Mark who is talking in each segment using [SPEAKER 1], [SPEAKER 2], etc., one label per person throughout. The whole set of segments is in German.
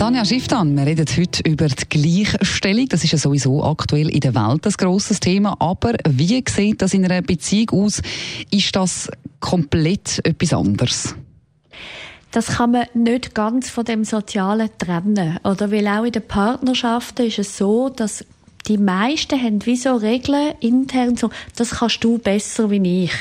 [SPEAKER 1] Tanja Schifftan, wir reden heute über die Gleichstellung. Das ist ja sowieso aktuell in der Welt ein grosses Thema. Aber wie sieht das in einer Beziehung aus? Ist das komplett etwas anderes?
[SPEAKER 2] das kann man nicht ganz von dem Sozialen trennen. Oder weil auch in den Partnerschaften ist es so, dass die meisten haben wie so Regeln intern so, das kannst du besser wie ich.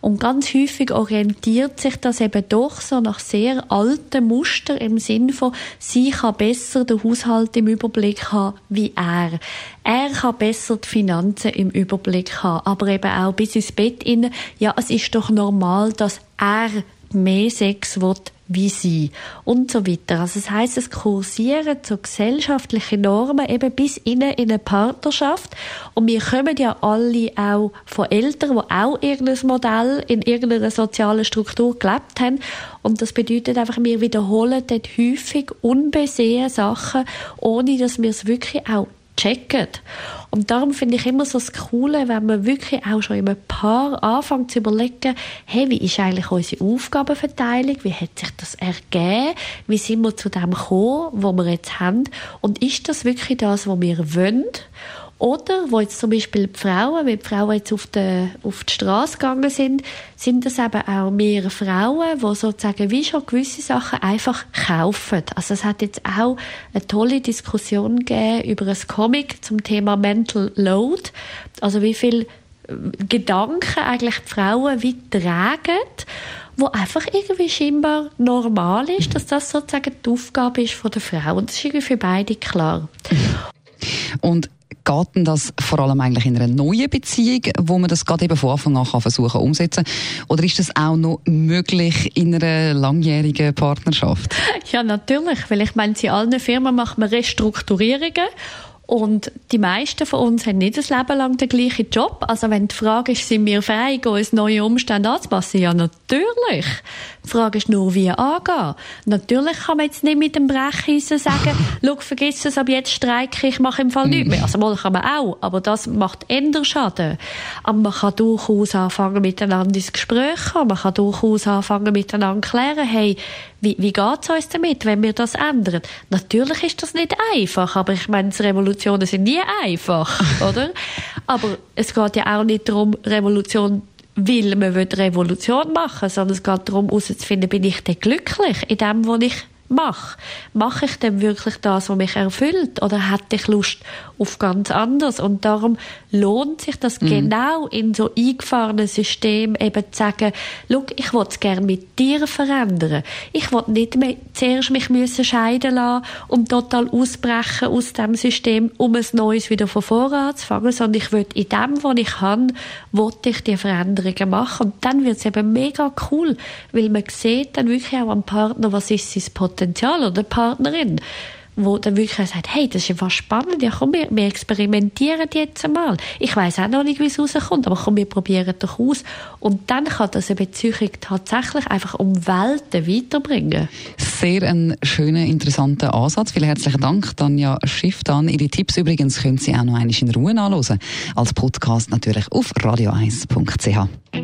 [SPEAKER 2] Und ganz häufig orientiert sich das eben doch so nach sehr alten Muster im Sinn von, sie kann besser den Haushalt im Überblick haben wie er. Er kann besser die Finanzen im Überblick haben, aber eben auch bis ins Bett inne. Ja, es ist doch normal, dass er mehr Sex will wie sie. Und so weiter. Also das heißt, es kursieren so gesellschaftliche Normen eben bis in eine Partnerschaft. Und wir kommen ja alle auch von Eltern, die auch irgendein Modell in irgendeiner sozialen Struktur gelebt haben. Und das bedeutet einfach, wir wiederholen dort häufig unbesehen Sachen, ohne dass wir es wirklich auch checken. Und darum finde ich immer so das Coole, wenn man wirklich auch schon in einem Paar anfängt zu überlegen, hey, wie ist eigentlich unsere Aufgabenverteilung? Wie hat sich das ergeben? Wie sind wir zu dem gekommen, wo wir jetzt haben? Und ist das wirklich das, was wir wollen? Oder, wo jetzt zum Beispiel die Frauen, wenn die Frauen jetzt auf die, auf die Straße gegangen sind, sind das eben auch mehr Frauen, die sozusagen wie schon gewisse Sachen einfach kaufen. Also es hat jetzt auch eine tolle Diskussion gegeben über ein Comic zum Thema Mental Load. Also wie viel äh, Gedanken eigentlich die Frauen wie tragen wo einfach irgendwie scheinbar normal ist, dass das sozusagen die Aufgabe ist von der Frau. Und das ist irgendwie für beide klar.
[SPEAKER 1] Und geht denn das vor allem eigentlich in einer neuen Beziehung, wo man das gerade eben von Anfang an kann versuchen umsetzen? Oder ist das auch noch möglich in einer langjährigen Partnerschaft?
[SPEAKER 2] Ja, natürlich, weil ich meine, in allen Firmen macht man Restrukturierungen und die meisten von uns haben nicht das Leben lang den gleichen Job. Also wenn die Frage ist, sind wir fähig, uns neue Umstände anzupassen? Ja, natürlich. Die Frage ist nur, wie angehen. Natürlich kann man jetzt nicht mit dem Brecheisen sagen, schau, vergiss es, ab jetzt streike ich, mache im Fall nichts mehr. Also mal kann man auch, aber das macht änder Schaden. Aber man kann durchaus anfangen, miteinander ins Gespräch kommen. Man kann durchaus anfangen, miteinander klären, hey, wie, wie geht's uns damit, wenn wir das ändern? Natürlich ist das nicht einfach, aber ich meine, Revolutionen sind nie einfach, oder? Aber es geht ja auch nicht darum, Revolution weil man Revolution machen will, sondern es geht darum, herauszufinden, bin ich denn glücklich in dem, was ich mache. Mache ich denn wirklich das, was mich erfüllt? Oder hätte ich Lust auf ganz anders? Und darum lohnt sich das mhm. genau in so eingefahrenen Systemen eben zu sagen, schau, ich will es gerne mit dir verändern. Ich will nicht mehr zuerst mich müssen scheiden lassen und total ausbrechen aus dem System, um ein Neues wieder von vorne anzufangen, sondern ich will in dem, was ich kann, will ich die Veränderungen machen. Und dann wird es eben mega cool, weil man sieht dann wirklich auch am Partner, was ist sein Potenzial oder Partnerin wo dann wirklich sagt, hey, das ist einfach spannend, ja komm, wir, wir experimentieren jetzt einmal. Ich weiß auch noch nicht, wie es rauskommt, aber komm, wir probieren doch aus. Und dann kann das eine Beziehung tatsächlich einfach um Welten weiterbringen.
[SPEAKER 1] Sehr ein schöner, interessanter Ansatz. Vielen herzlichen Dank, Tanja Schifftan. Ihre Tipps übrigens können Sie auch noch einmal in Ruhe nachlesen. Als Podcast natürlich auf radio1.ch.